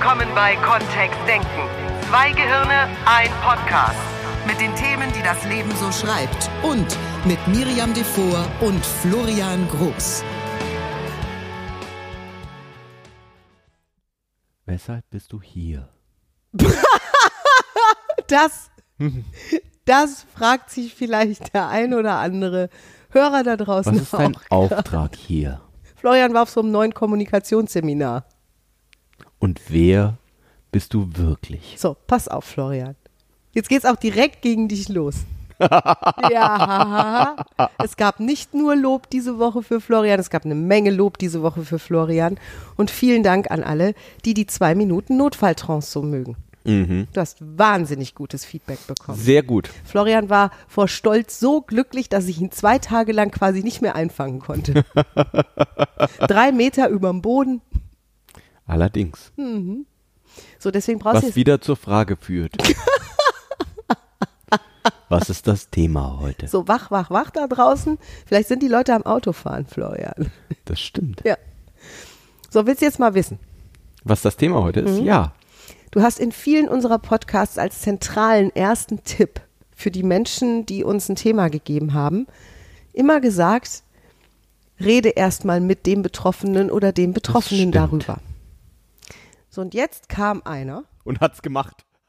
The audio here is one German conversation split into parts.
willkommen bei Kontext Denken. Zwei Gehirne, ein Podcast. Mit den Themen, die das Leben so schreibt. Und mit Miriam Devor und Florian Groß. Weshalb bist du hier? Das, das fragt sich vielleicht der ein oder andere Hörer da draußen Was ist dein auch. Auftrag hier? Florian war auf so einem neuen Kommunikationsseminar. Und wer bist du wirklich? So, pass auf, Florian. Jetzt geht's auch direkt gegen dich los. ja, es gab nicht nur Lob diese Woche für Florian, es gab eine Menge Lob diese Woche für Florian. Und vielen Dank an alle, die die zwei Minuten Notfalltrance so mögen. Mhm. Du hast wahnsinnig gutes Feedback bekommen. Sehr gut. Florian war vor Stolz so glücklich, dass ich ihn zwei Tage lang quasi nicht mehr einfangen konnte. Drei Meter überm Boden. Allerdings. So, deswegen brauchst du Was jetzt wieder zur Frage führt. Was ist das Thema heute? so wach, wach, wach da draußen. Vielleicht sind die Leute am Autofahren, Florian. Das stimmt. Ja. So, willst du jetzt mal wissen? Was das Thema heute Mhm. ist? Ja. Du hast in vielen unserer Podcasts als zentralen ersten Tipp für die Menschen, die uns ein Thema gegeben haben, immer gesagt, rede erstmal mit dem Betroffenen oder dem Betroffenen darüber. So, und jetzt kam einer. Und hat's gemacht.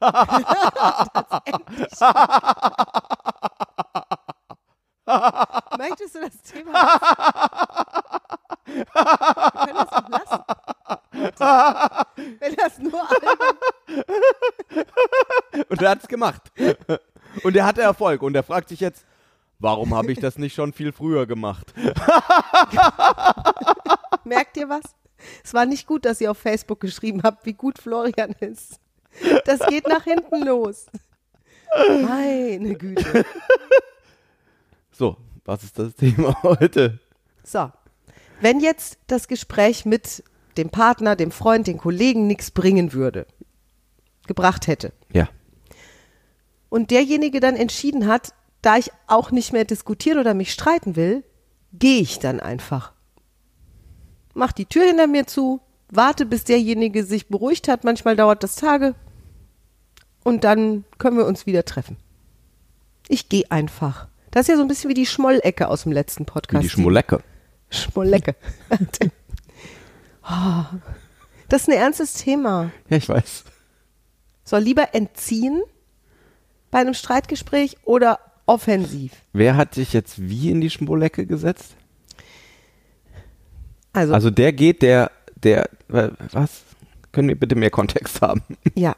Möchtest du das Thema? Wir können das auch lassen. Wenn das nur albern Und er hat's gemacht. Und er hatte Erfolg. Und er fragt sich jetzt, warum habe ich das nicht schon viel früher gemacht? Merkt ihr was? Es war nicht gut, dass ihr auf Facebook geschrieben habt, wie gut Florian ist. Das geht nach hinten los. Meine Güte. So, was ist das Thema heute? So, wenn jetzt das Gespräch mit dem Partner, dem Freund, den Kollegen nichts bringen würde, gebracht hätte, Ja. und derjenige dann entschieden hat, da ich auch nicht mehr diskutieren oder mich streiten will, gehe ich dann einfach. Mach die Tür hinter mir zu, warte, bis derjenige sich beruhigt hat. Manchmal dauert das Tage. Und dann können wir uns wieder treffen. Ich gehe einfach. Das ist ja so ein bisschen wie die Schmollecke aus dem letzten Wie Podcast. die Schmolecke. Schmollecke. Oh, das ist ein ernstes Thema. Ja, ich weiß. Soll lieber entziehen bei einem Streitgespräch oder offensiv? Wer hat sich jetzt wie in die Schmolecke gesetzt? Also, Also der geht, der, der, was? Können wir bitte mehr Kontext haben? ja.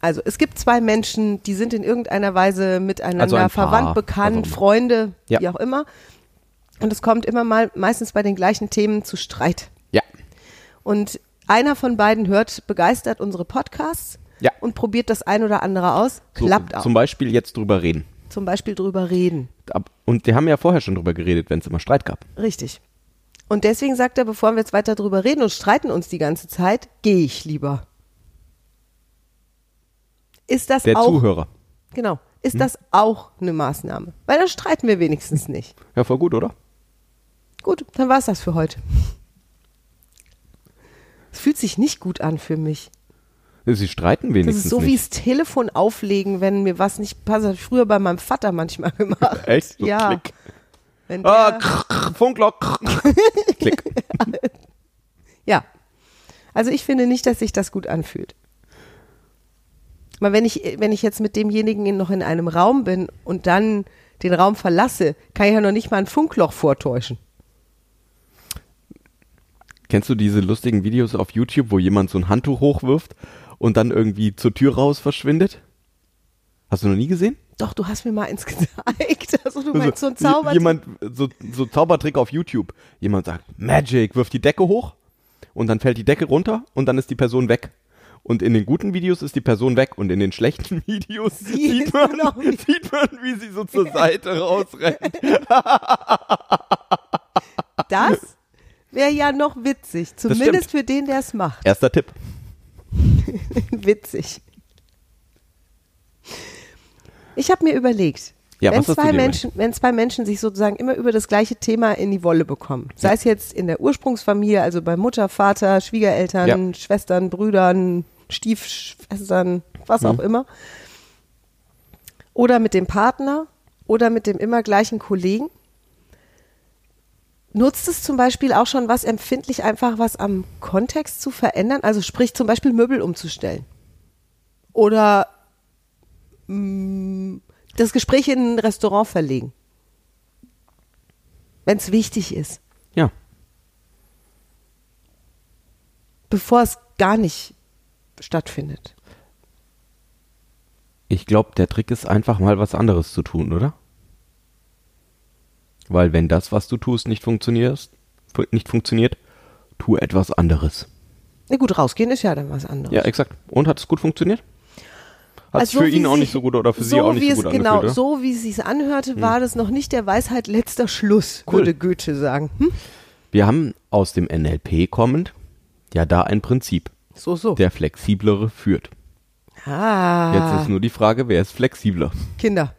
Also es gibt zwei Menschen, die sind in irgendeiner Weise miteinander Also Paar, verwandt, bekannt, immer. Freunde, Ja. wie auch immer. Und es kommt immer mal, meistens bei den gleichen Themen zu Streit. Ja. Und einer von beiden hört begeistert unsere Podcasts Ja. und probiert das ein oder andere aus. So, Klappt auch. Zum Beispiel jetzt drüber reden. Zum Beispiel drüber reden. Und die haben ja vorher schon drüber geredet, wenn es immer Streit gab. Richtig. Und deswegen sagt er, bevor wir jetzt weiter drüber reden und streiten uns die ganze Zeit, gehe ich lieber. Ist das Der auch Zuhörer. genau? Ist das auch eine Maßnahme? Weil dann streiten wir wenigstens nicht. Ja, voll gut, oder? Gut, dann war es das für heute. Es fühlt sich nicht gut an für mich. Sie streiten Das wenigstens ist so wie nicht. das Telefon auflegen, wenn mir was nicht passt. Das hab ich früher bei meinem Vater manchmal gemacht. Echt? So ja. Klick. Wenn Ah, der, krr, Funklock. krr. Klick. Ja. Also ich finde nicht, dass sich das gut anfühlt. Aber wenn ich, wenn ich jetzt mit demjenigen in- noch in einem Raum bin und dann den Raum verlasse, kann ich ja noch nicht mal ein Funkloch vortäuschen. Kennst du diese lustigen Videos auf YouTube, wo jemand so ein Handtuch hochwirft und dann irgendwie zur Tür raus verschwindet? Hast du noch nie gesehen? Doch, du hast mir mal eins gezeigt. Also du meinst so ein j- Zauber. Jemand, so, so Zaubertrick auf YouTube. Jemand sagt, Magic, wirft die Decke hoch und dann fällt die Decke runter und dann ist die Person weg. Und in den guten Videos ist die Person weg und in den schlechten Videos Sie sieht man, sieht man, wie sie so zur Seite rausrennt. Das wäre ja noch witzig. Zumindest für den, der es macht. Erster Tipp. witzig. Ich habe mir überlegt, Ja, wenn zwei Menschen, wenn zwei Menschen sich sozusagen immer über das gleiche Thema in die Wolle bekommen, sei es jetzt in der Ursprungsfamilie, also bei Mutter, Vater, Schwiegereltern, Ja. Schwestern, Brüdern, Stiefschwestern, was Mhm. auch immer, oder mit dem Partner oder mit dem immer gleichen Kollegen, nutzt es zum Beispiel auch schon was empfindlich einfach was am Kontext zu verändern, also sprich zum Beispiel Möbel umzustellen. Oder das Gespräch in ein Restaurant verlegen. Wenn es wichtig ist, Ja. bevor es gar nicht stattfindet. Ich glaube, der Trick ist einfach mal was anderes zu tun, oder? Weil wenn das, was du tust, nicht funktioniert, fu- nicht funktioniert, tu etwas anderes. Na gut, rausgehen ist ja dann was anderes. Ja, exakt. Und hat es gut funktioniert? Hat es Also für wie ihn auch nicht so gut oder für sie auch nicht wie so gut es, Genau, angefühlt? Hm. so wie es sich anhörte, war das noch nicht der Weisheit letzter Schluss, Cool. würde Goethe sagen. Hm? Wir haben aus dem NLP kommend ja da ein Prinzip. So, so. Der Flexiblere führt. ah, Jetzt ist nur die Frage, wer ist flexibler? Kinder.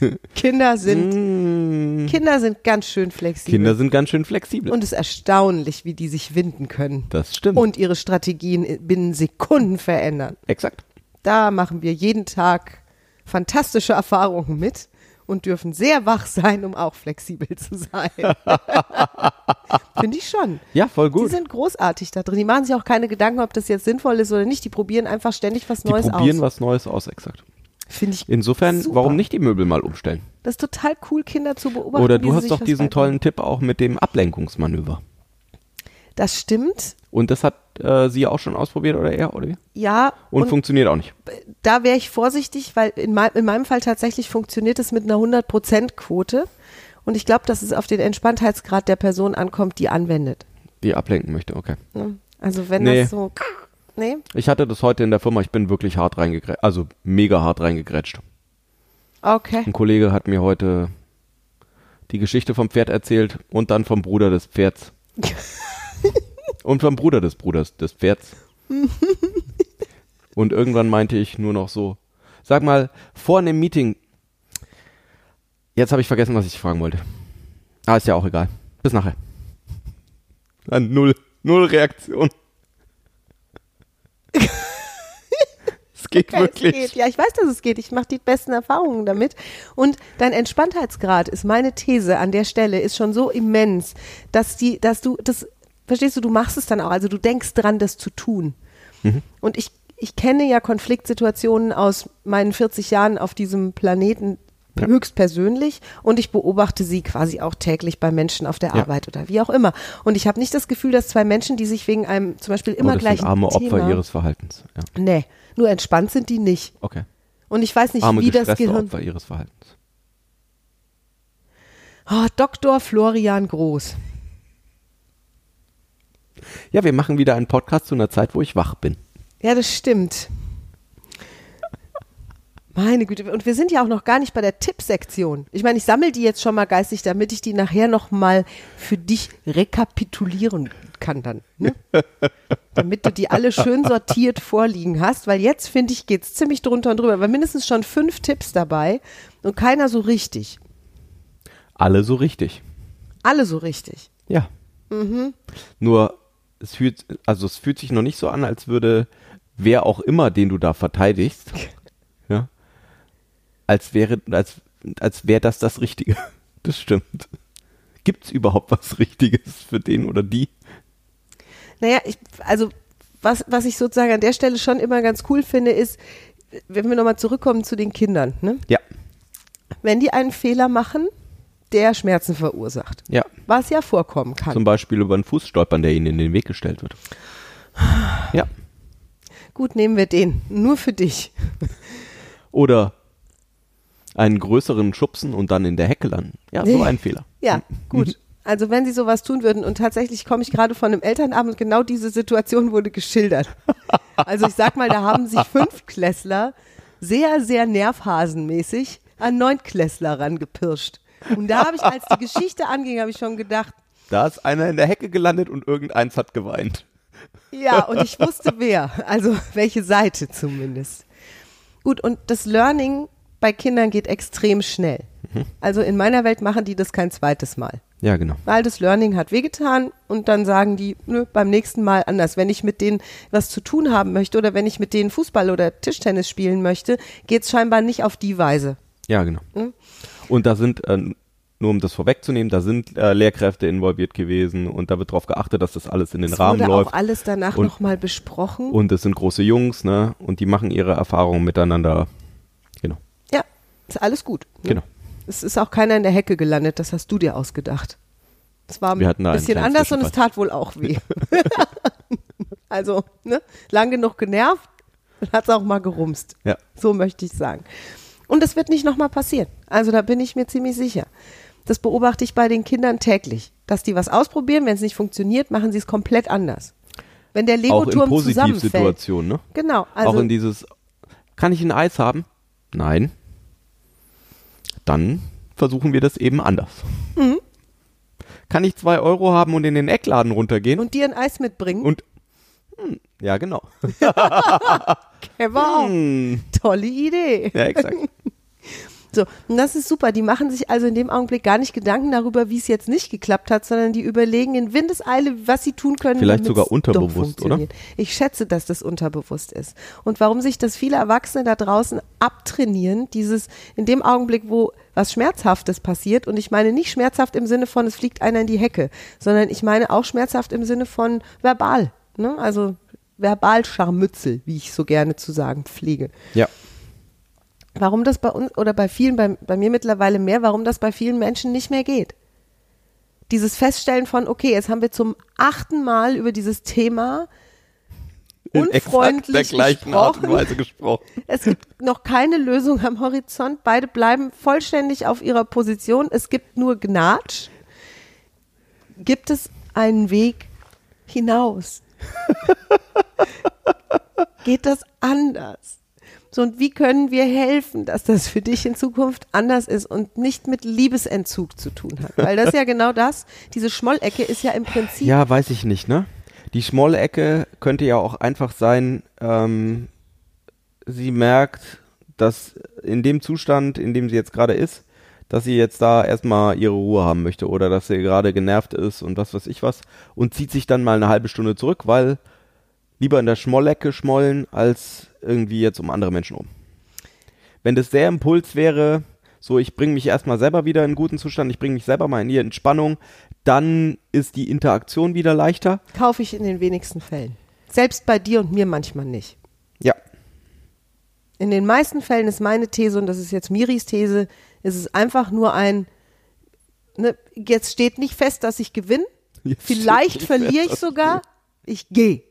Kinder sind, Mm, Kinder sind ganz schön flexibel. Kinder sind ganz schön flexibel. Und es ist erstaunlich, wie die sich winden können. das stimmt. Und ihre Strategien in- binnen Sekunden verändern. exakt. Da machen wir jeden Tag fantastische Erfahrungen mit und dürfen sehr wach sein, um auch flexibel zu sein. Finde ich schon. Ja, voll Die gut. sind großartig da drin. Die machen sich auch keine Gedanken, ob das jetzt sinnvoll ist oder nicht. Die probieren einfach ständig was Die Neues probieren aus. was Neues aus, exakt. Finde ich Insofern, super. warum nicht die Möbel mal umstellen? Das ist total cool, Kinder zu beobachten. Oder du hast doch diesen tollen Tipp auch mit dem Ablenkungsmanöver. Das stimmt. Und das hat äh, sie auch schon ausprobiert oder er oder wie? Ja. Und, funktioniert auch nicht. da wäre ich vorsichtig, weil in, mein, in meinem Fall tatsächlich funktioniert es mit einer 100%-Quote. Und ich glaube, dass es auf den Entspanntheitsgrad der Person ankommt, die anwendet. Die ablenken möchte, okay. Also wenn Nee. das so, nee, Ich hatte das heute in der Firma, ich bin wirklich hart reingegrätscht, also mega hart reingegrätscht. okay. Ein Kollege hat mir heute die Geschichte vom Pferd erzählt und dann vom Bruder des Pferds. und vom Bruder des Bruders des Pferds. und irgendwann meinte ich nur noch so, sag mal, vor einem Meeting, jetzt habe ich vergessen, was ich fragen wollte. Ah, ist ja auch egal. Bis nachher. Dann null, null Reaktion. es geht Okay, wirklich. Es geht. Ja, ich weiß, dass es geht. Ich mache die besten Erfahrungen damit. Und dein Entspanntheitsgrad ist meine These an der Stelle ist schon so immens, dass die, dass du das, verstehst du, du machst es dann auch. Also du denkst dran, das zu tun. Mhm. Und ich, ich kenne ja Konfliktsituationen aus meinen 40 Jahren auf diesem Planeten Ja. höchstpersönlich und ich beobachte sie quasi auch täglich bei Menschen auf der Ja. Arbeit oder wie auch immer. Und ich habe nicht das Gefühl, dass zwei Menschen, die sich wegen einem zum Beispiel immer oh, das gleich arme Opfer Thema, ihres Verhaltens. Ja, Nee, nur entspannt sind die nicht. okay. Und ich weiß nicht, arme wie das Gehirn. Opfer ihres Verhaltens. Oh, Dr. Florian Groß. Ja, wir machen wieder einen Podcast zu einer Zeit, wo ich wach bin. Ja, das stimmt. Meine Güte. Und wir sind ja auch noch gar nicht bei der Tippsektion. Ich meine, ich sammle die jetzt schon mal geistig, damit ich die nachher noch mal für dich rekapitulieren kann dann. Ne? damit du die alle schön sortiert vorliegen hast, weil jetzt, finde ich, geht's ziemlich drunter und drüber. Weil mindestens schon fünf Tipps dabei und keiner so richtig. Alle so richtig. Alle so richtig. Ja. Mhm. Nur, es fühlt, also es fühlt sich noch nicht so an, als würde wer auch immer, den du da verteidigst, ja, als wäre, als, als wäre das das Richtige. Das stimmt. Gibt's überhaupt was Richtiges für den oder die? Naja, ich, also was, was ich sozusagen an der Stelle schon immer ganz cool finde, ist, wenn wir nochmal zurückkommen zu den Kindern, ne? Ja, wenn die einen Fehler machen, der Schmerzen verursacht, ja. was ja vorkommen kann. Zum Beispiel über einen Fuß stolpern, der ihnen in den Weg gestellt wird. Ja. Gut, nehmen wir den, nur für dich. Oder einen größeren Schubsen und dann in der Hecke landen. Ja, so ein Fehler. Ja, gut. Also wenn sie sowas tun würden und tatsächlich komme ich gerade von einem Elternabend und genau diese Situation wurde geschildert. Also ich sag mal, da haben sich Fünfklässler sehr, sehr nervhasenmäßig an Neunklässler rangepirscht. Und da habe ich, als die Geschichte anging, habe ich schon gedacht, Da ist einer in der Hecke gelandet und irgendeins hat geweint. Ja, und ich wusste wer, also welche Seite zumindest. Gut, und das Learning bei Kindern geht extrem schnell. Also in meiner Welt machen die das kein zweites Mal. Ja, genau. Weil das Learning hat wehgetan und dann sagen die, nö, beim nächsten Mal anders. Wenn ich mit denen was zu tun haben möchte oder wenn ich mit denen Fußball oder Tischtennis spielen möchte, geht's scheinbar nicht auf die Weise. Ja, genau. Mhm. Und da sind, äh, nur um das vorwegzunehmen, da sind äh, Lehrkräfte involviert gewesen und da wird darauf geachtet, dass das alles in den Es Rahmen wurde läuft. auch alles danach Und- nochmal besprochen. Und es sind große Jungs, ne? Und die machen ihre Erfahrungen miteinander. Genau. ja, ist alles gut. Ne? Genau. Es ist auch keiner in der Hecke gelandet, das hast du dir ausgedacht. Es war ein bisschen anders und es tat wohl auch weh. also, ne, lang genug genervt, dann hat es auch mal gerumst. Ja. So möchte ich sagen. Und das wird nicht nochmal passieren. Also da bin ich mir ziemlich sicher. Das beobachte ich bei den Kindern täglich. Dass die was ausprobieren, wenn es nicht funktioniert, machen sie es komplett anders. Wenn der Auch in Lego-Turm. Positivsituationen, ne? Genau. Also, auch in dieses, kann ich ein Eis haben? Nein. Dann versuchen wir das eben anders. Mhm. Kann ich zwei Euro haben und in den Eckladen runtergehen? und dir ein Eis mitbringen. Und, hm, ja, genau. Auch. Hm, Tolle Idee. ja, exakt. So, und das ist super. Die machen sich also in dem Augenblick gar nicht Gedanken darüber, wie es jetzt nicht geklappt hat, sondern die überlegen in Windeseile, was sie tun können. Vielleicht sogar unterbewusst, oder? Ich schätze, dass das unterbewusst ist. Und warum sich das viele Erwachsene da draußen abtrainieren, dieses in dem Augenblick, wo was Schmerzhaftes passiert, und ich meine nicht schmerzhaft im Sinne von, es fliegt einer in die Hecke, sondern ich meine auch schmerzhaft im Sinne von verbal. Ne? Also Verbalscharmützel, wie ich so gerne zu sagen pflege Ja. warum das bei uns oder bei vielen, bei, bei mir mittlerweile mehr, warum das bei vielen Menschen nicht mehr geht. Dieses Feststellen von, okay, jetzt haben wir zum achten Mal über dieses Thema In unfreundlich der gleichen Art und gesprochen. Weise gesprochen. Es gibt noch keine Lösung am Horizont. Beide bleiben vollständig auf ihrer Position. Es gibt nur Gnatsch. Gibt es einen Weg hinaus? Geht das anders? So, und wie können wir helfen, dass das für dich in Zukunft anders ist und nicht mit Liebesentzug zu tun hat? Weil das ist ja genau das. Diese Schmollecke ist ja im Prinzip Ja, weiß ich nicht, ne? Die schmolle Ecke könnte ja auch einfach sein, ähm, sie merkt, dass in dem Zustand, in dem sie jetzt gerade ist, dass sie jetzt da erstmal ihre Ruhe haben möchte oder dass sie gerade genervt ist und was weiß ich was und zieht sich dann mal eine halbe Stunde zurück, weil lieber in der Schmollecke schmollen als irgendwie jetzt um andere Menschen um. Wenn das der Impuls wäre, so ich bringe mich erstmal selber wieder in einen guten Zustand, ich bringe mich selber mal in die Entspannung, dann ist die Interaktion wieder leichter. kaufe ich in den wenigsten Fällen. Selbst bei dir und mir manchmal nicht. Ja, In den meisten Fällen ist meine These, und das ist jetzt Miris These, ist es einfach nur ein, ne, jetzt steht nicht fest, dass ich gewinne. Vielleicht verliere ich sogar. Ich gehe.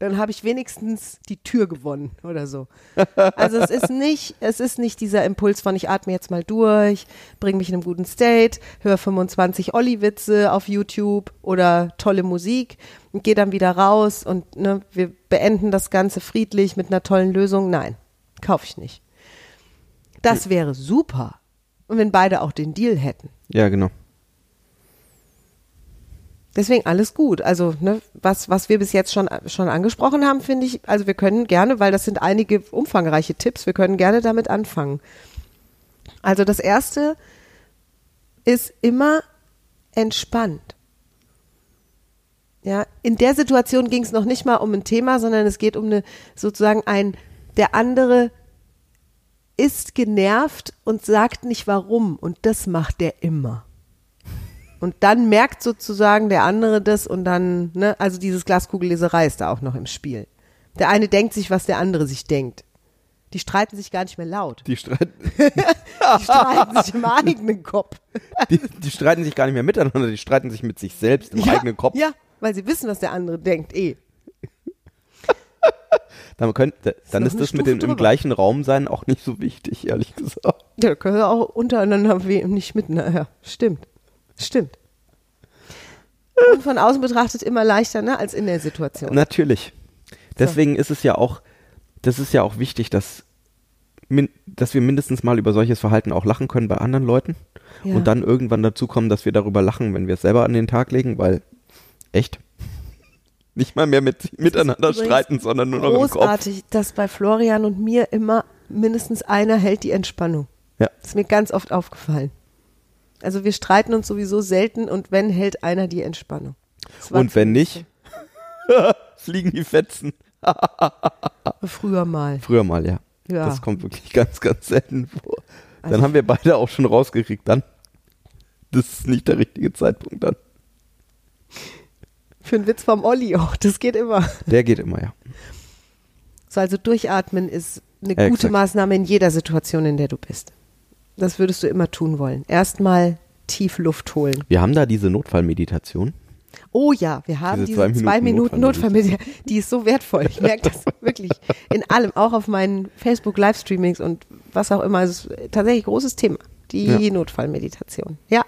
Dann habe ich wenigstens die Tür gewonnen oder so. Also es ist nicht, es ist nicht dieser Impuls von ich atme jetzt mal durch, bringe mich in einem guten State, höre 25 Olli-Witze auf YouTube oder tolle Musik und gehe dann wieder raus und ne, wir beenden das Ganze friedlich mit einer tollen Lösung. Nein, kaufe ich nicht. Das wäre super. Und wenn beide auch den Deal hätten. ja, genau. Deswegen alles gut. Also, ne, was, was wir bis jetzt schon, schon angesprochen haben, finde ich, also wir können gerne, weil das sind einige umfangreiche Tipps, wir können gerne damit anfangen. Also das erste ist immer entspannt. Ja, in der Situation ging es noch nicht mal um ein Thema, sondern es geht um eine sozusagen ein, der andere ist genervt und sagt nicht warum und das macht der immer. Und dann merkt sozusagen der andere das und dann, ne, also dieses Glaskugelleserei ist da auch noch im Spiel. Der eine denkt sich, was der andere sich denkt. Die streiten sich gar nicht mehr laut. Die, streit, Die streiten sich im eigenen Kopf. die, die streiten sich gar nicht mehr miteinander, die streiten sich mit sich selbst im eigenen Kopf. Ja, weil sie wissen, was der andere denkt, eh. Dann, könnt, dann ist eine das mit dem im gleichen Raum sein auch nicht so wichtig, ehrlich gesagt. Ja, da können wir auch untereinander nicht miteinander. Ja, stimmt. Stimmt. Und von außen betrachtet immer leichter, ne, als in der Situation. Natürlich. Deswegen ist es ja auch, das ist ja auch wichtig, dass, min, dass wir mindestens mal über solches Verhalten auch lachen können bei anderen Leuten Ja. und dann irgendwann dazu kommen, dass wir darüber lachen, wenn wir es selber an den Tag legen, weil echt nicht mal mehr mit, miteinander streiten, sondern nur noch im Kopf. Großartig, dass bei Florian und mir immer mindestens einer hält die Entspannung. Ja. Das ist mir ganz oft aufgefallen. Also wir streiten uns sowieso selten und wenn, hält einer die Entspannung. Und wenn nicht, fliegen die Fetzen. Früher mal. Früher mal, ja. Ja. Das kommt wirklich ganz, ganz selten vor. Dann Also- haben wir beide auch schon rausgekriegt, dann. Das ist nicht der richtige Zeitpunkt dann. Für einen Witz vom Olli auch. Das geht immer. Der geht immer, ja. So, also durchatmen ist eine Exakt. gute Maßnahme in jeder Situation, in der du bist. Das würdest du immer tun wollen. Erstmal tief Luft holen. Wir haben da diese Notfallmeditation. Oh ja, wir haben Diese diese, zwei Minuten Minuten Notfallmeditation. Die ist so wertvoll. Ich merke das wirklich in allem, auch auf meinen Facebook-Livestreamings und was auch immer. Es ist tatsächlich ein großes Thema. Die Ja. Notfallmeditation. Ja.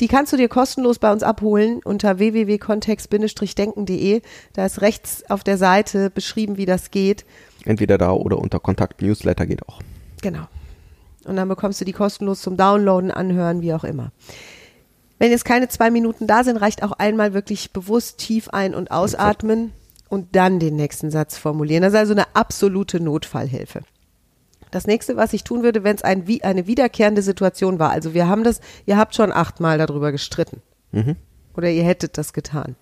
Die kannst du dir kostenlos bei uns abholen unter www.kontext-denken.de. Da ist rechts auf der Seite beschrieben, wie das geht. Entweder da oder unter Kontakt Newsletter geht auch. Genau. Und dann bekommst du die kostenlos zum Downloaden, anhören, wie auch immer. Wenn jetzt keine zwei Minuten da sind, reicht auch einmal wirklich bewusst tief ein- und ausatmen und dann den nächsten Satz formulieren. Das ist also eine absolute Notfallhilfe. Das nächste, was ich tun würde, wenn es ein, wie- eine wiederkehrende Situation war, also wir haben das, ihr habt schon achtmal darüber gestritten. Mhm. Oder ihr hättet das getan.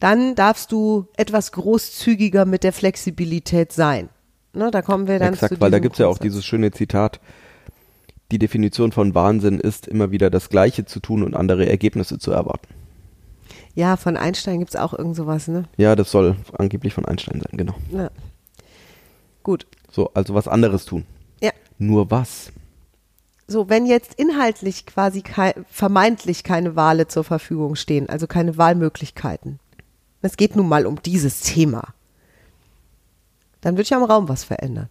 Dann darfst du etwas großzügiger mit der Flexibilität sein. Ne, da kommen wir dann Exakt, zu weil da diesem gibt's ja auch dieses schöne Zitat. Die Definition von Wahnsinn ist, immer wieder das Gleiche zu tun und andere Ergebnisse zu erwarten. Ja, von Einstein gibt's auch irgend sowas, ne? Ja, das soll angeblich von Einstein sein, genau. Ja. Gut. So, also was anderes tun. Ja. Nur was? So, wenn jetzt inhaltlich quasi kei vermeintlich keine Wale zur Verfügung stehen, also keine Wahlmöglichkeiten. Es geht nun mal um dieses Thema. Dann würde ich am Raum was verändern.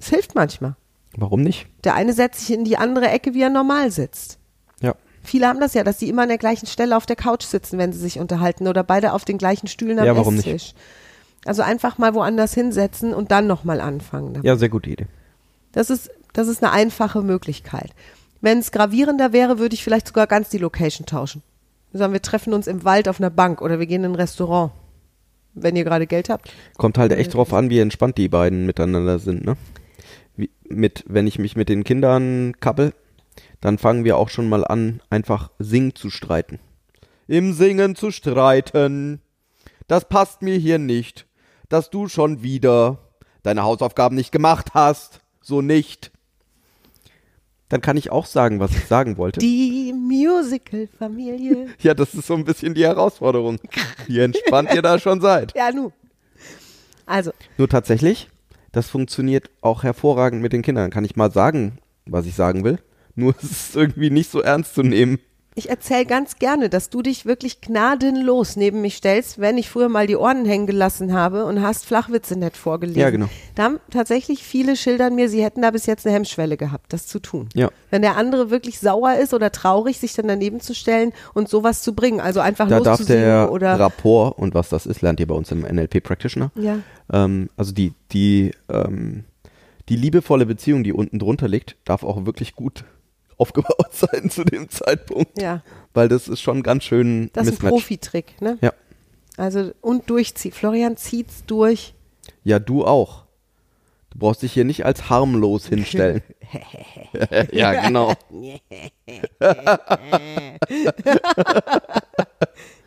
Es hilft manchmal. Warum nicht? Der eine setzt sich in die andere Ecke, wie er normal sitzt. Ja. Viele haben das ja, dass sie immer an der gleichen Stelle auf der Couch sitzen, wenn sie sich unterhalten oder beide auf den gleichen Stühlen am Ja, warum nicht? Esstisch. Also einfach mal woanders hinsetzen und dann nochmal anfangen. damit. Ja, sehr gute Idee. Das ist, das ist eine einfache Möglichkeit. Wenn es gravierender wäre, würde ich vielleicht sogar ganz die Location tauschen. Sagen wir treffen uns im Wald auf einer Bank oder wir gehen in ein Restaurant, wenn ihr gerade Geld habt. Kommt halt echt drauf an, wie entspannt die beiden miteinander sind, ne? Wie, mit, wenn ich mich mit den Kindern kappel, dann fangen wir auch schon mal an, einfach singen zu streiten. Im Singen zu streiten. Das passt mir hier nicht. Dass du schon wieder deine Hausaufgaben nicht gemacht hast. So nicht. Dann kann ich auch sagen, was ich sagen wollte. Die Musical-Familie. ja, das ist so ein bisschen die Herausforderung. Wie entspannt ihr da schon seid. ja, nu. Also, Nur tatsächlich, das funktioniert auch hervorragend mit den Kindern. Kann ich mal sagen, was ich sagen will. Nur es ist irgendwie nicht so ernst zu nehmen. Ich erzähle ganz gerne, dass du dich wirklich gnadenlos neben mich stellst, wenn ich früher mal die Ohren hängen gelassen habe und hast Flachwitze nett vorgelesen. Ja, genau. Da haben tatsächlich viele schildern mir, sie hätten da bis jetzt eine Hemmschwelle gehabt, das zu tun. Ja. Wenn der andere wirklich sauer ist oder traurig, sich dann daneben zu stellen und sowas zu bringen. Also einfach Da darf der oder Rapport und was das ist, lernt ihr bei uns im NLP Practitioner. Ja. Ähm, also die, die, ähm, die liebevolle Beziehung, die unten drunter liegt, darf auch wirklich gut aufgebaut sein zu dem Zeitpunkt. Ja. Weil das ist schon ganz schön das ist ein Mismatch. Profitrick, ne? Ja. Also und durchziehen. Florian zieht's durch. Ja, du auch. Du brauchst dich hier nicht als harmlos hinstellen. ja, genau.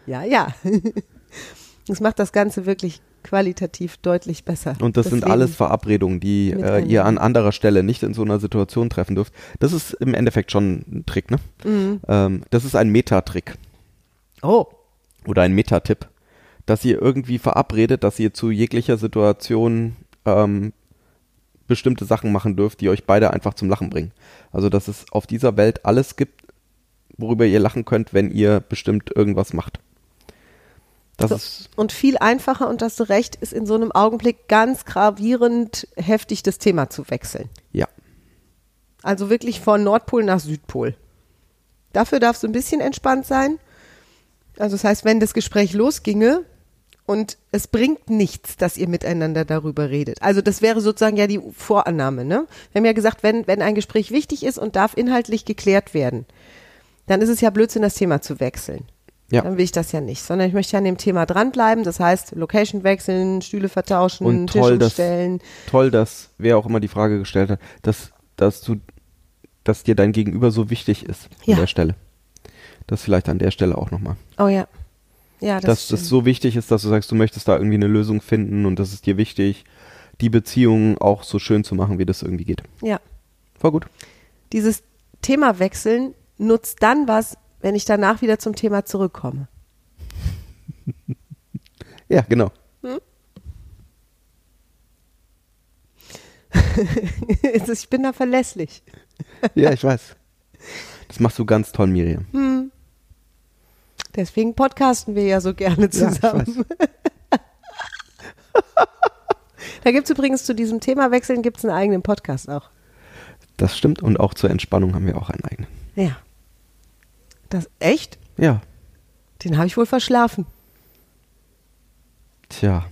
Ja, ja. Das macht das Ganze wirklich qualitativ deutlich besser. Und das, sind Leben. alles Verabredungen, die äh, ihr an anderer Stelle nicht in so einer Situation treffen dürft. Das ist im Endeffekt schon ein Trick, ne? Ähm, das ist ein Metatrick Oh, oder ein Metatipp, dass ihr irgendwie verabredet, dass ihr zu jeglicher Situation ähm, bestimmte Sachen machen dürft, die euch beide einfach zum Lachen bringen. Also dass es auf dieser Welt alles gibt, worüber ihr lachen könnt, wenn ihr bestimmt irgendwas macht. Das So. und viel einfacher, und du recht, ist in so einem Augenblick ganz gravierend heftig das Thema zu wechseln. ja. Also wirklich von Nordpol nach Südpol. Dafür darfst du ein bisschen entspannt sein. Also das heißt, wenn das Gespräch losginge und es bringt nichts, dass ihr miteinander darüber redet. Also das wäre sozusagen ja die Vorannahme. Ne? Wir haben ja gesagt, wenn, wenn ein Gespräch wichtig ist und darf inhaltlich geklärt werden, dann ist es ja Blödsinn, das Thema zu wechseln. Ja. Dann will ich das ja nicht, sondern ich möchte ja an dem Thema dranbleiben. Das heißt, Location wechseln, Stühle vertauschen, Und Tisch toll, dass- umstellen. Toll, dass wer auch immer die Frage gestellt hat, dass, dass du, dass dir dein Gegenüber so wichtig ist Ja. an der Stelle. Das vielleicht an der Stelle auch nochmal. Oh ja. Ja, das dass stimmt. das so wichtig ist, dass du sagst, du möchtest da irgendwie eine Lösung finden und das ist dir wichtig, die Beziehung auch so schön zu machen, wie das irgendwie geht. Ja. Voll gut. Dieses Thema wechseln nutzt dann was, wenn ich danach wieder zum Thema zurückkomme. Ja, genau. Also ich bin da verlässlich. Ja, ich weiß. Das machst du ganz toll, Miriam. Deswegen podcasten wir ja so gerne Ja, zusammen. da gibt es übrigens zu diesem Thema Wechseln gibt's einen eigenen Podcast auch. Das stimmt und auch zur Entspannung haben wir auch einen eigenen. Ja. Das echt? Ja, Den habe ich wohl verschlafen. tja.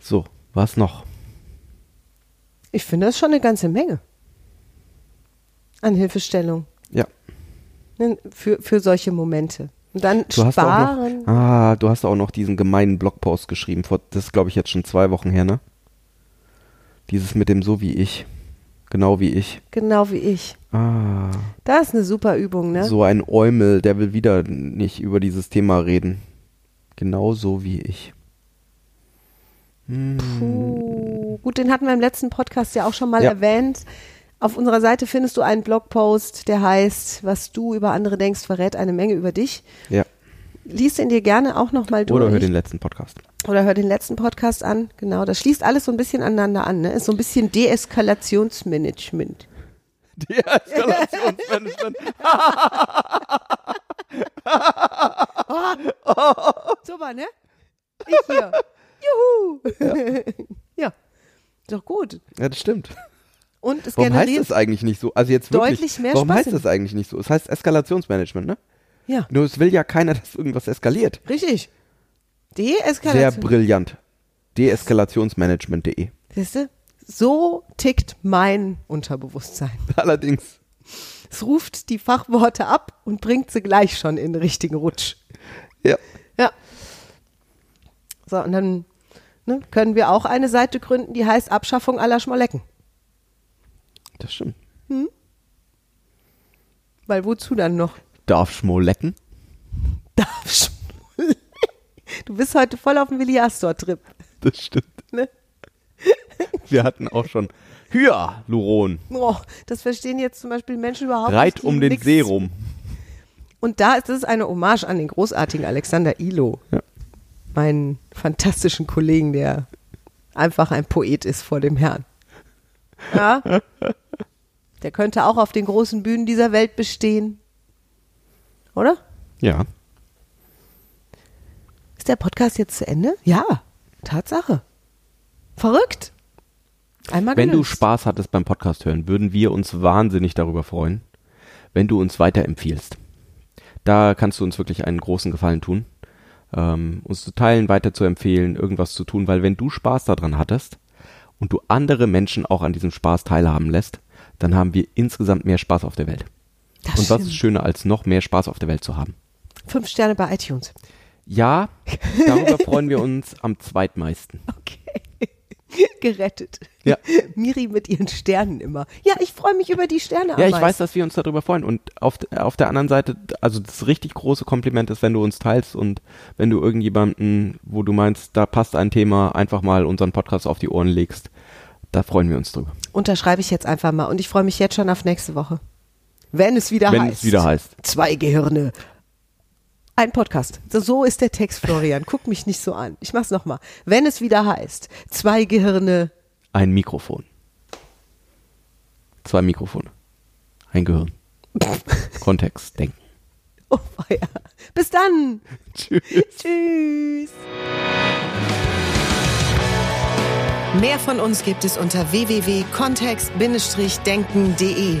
So, was noch? Ich finde das schon eine ganze Menge an Hilfestellung Ja, ne, für, für solche Momente. Und dann du hast auch sparen. noch, ah, du hast auch noch diesen gemeinen Blogpost geschrieben. Vor, das ist, glaube ich, jetzt schon zwei Wochen her, ne? Dieses mit dem so wie ich. Genau wie ich. Genau wie ich. Ah, Das ist eine super Übung, ne? so ein Eumel, der will wieder nicht über dieses Thema reden. Genauso wie ich. Puh. Gut, den hatten wir im letzten Podcast ja auch schon mal Ja. erwähnt. Auf unserer Seite findest du einen Blogpost, der heißt, was du über andere denkst, verrät eine Menge über dich. Ja. Lies den dir gerne auch nochmal durch. Oder hör den letzten Podcast. Oder hör den letzten Podcast an. Genau, das schließt alles so ein bisschen aneinander an. Ne? Ist so ein bisschen Deeskalationsmanagement. Deeskalationsmanagement. Super, ne? Ich hier. Juhu. Ja. Ist Doch gut. ja, das stimmt. Und es Warum heißt das eigentlich nicht so? Also jetzt wirklich. deutlich mehr warum Spaß heißt das eigentlich nicht so? Es heißt Eskalationsmanagement, ne? Ja, Nur es will ja keiner, dass irgendwas eskaliert. richtig. Sehr Deeskalation. brillant. Deeskalationsmanagement.de. Siehst du? So tickt mein Unterbewusstsein. Allerdings. Es ruft die Fachworte ab und bringt sie gleich schon in den richtigen Rutsch. Ja. Ja. So, und dann ne, können wir auch eine Seite gründen, die heißt Abschaffung aller Schmolecken. Das stimmt. Weil wozu dann noch? Darf Schmo lecken? Darf Schmolecken? Du bist heute voll auf dem Willi Astor-Trip. Das stimmt. Ne? Wir hatten auch schon Hya, Luron. Oh, das verstehen jetzt zum Beispiel Menschen überhaupt Reit nicht. die um den nix- See rum. Und da ist es eine Hommage an den großartigen Alexander Ilo. Ja. Meinen fantastischen Kollegen, der einfach ein Poet ist vor dem Herrn. Ja. Der könnte auch auf den großen Bühnen dieser Welt bestehen. Oder? Ja. Ist der Podcast jetzt zu Ende? Ja, Tatsache. Verrückt. Einmal Wenn du gelöst. Spaß hattest beim Podcast hören, würden wir uns wahnsinnig darüber freuen, wenn du uns weiterempfiehlst. Da kannst du uns wirklich einen großen Gefallen tun, ähm, uns zu teilen, weiter zu empfehlen, irgendwas zu tun, weil wenn du Spaß daran hattest und du andere Menschen auch an diesem Spaß teilhaben lässt, dann haben wir insgesamt mehr Spaß auf der Welt. Das und was ist schöner, als noch mehr Spaß auf der Welt zu haben? Fünf Sterne bei iTunes. Ja, darüber freuen wir uns am zweitmeisten. Okay. Gerettet. Ja. Miri mit ihren Sternen immer. Ja, ich freue mich über die Sterne am Ja, ich weiß, meisten. dass wir uns darüber freuen. Und auf, auf der anderen Seite, also das richtig große Kompliment ist, wenn du uns teilst und wenn du irgendjemanden, wo du meinst, da passt ein Thema, einfach mal unseren Podcast auf die Ohren legst. Da freuen wir uns drüber. Unterschreibe ich jetzt einfach mal und ich freue mich jetzt schon auf nächste Woche. Wenn es wieder Wenn heißt. es wieder heißt. Zwei Gehirne. Ein Podcast. So, ist der Text, Florian. Guck mich nicht so an. Ich mach's nochmal. Wenn es wieder heißt. Zwei Gehirne. Ein Mikrofon. Zwei Mikrofone. Ein Gehirn. Kontext, denken. Oh, feier. Bis dann. Tschüss. Tschüss. Mehr von uns gibt es unter www.kontext-denken.de.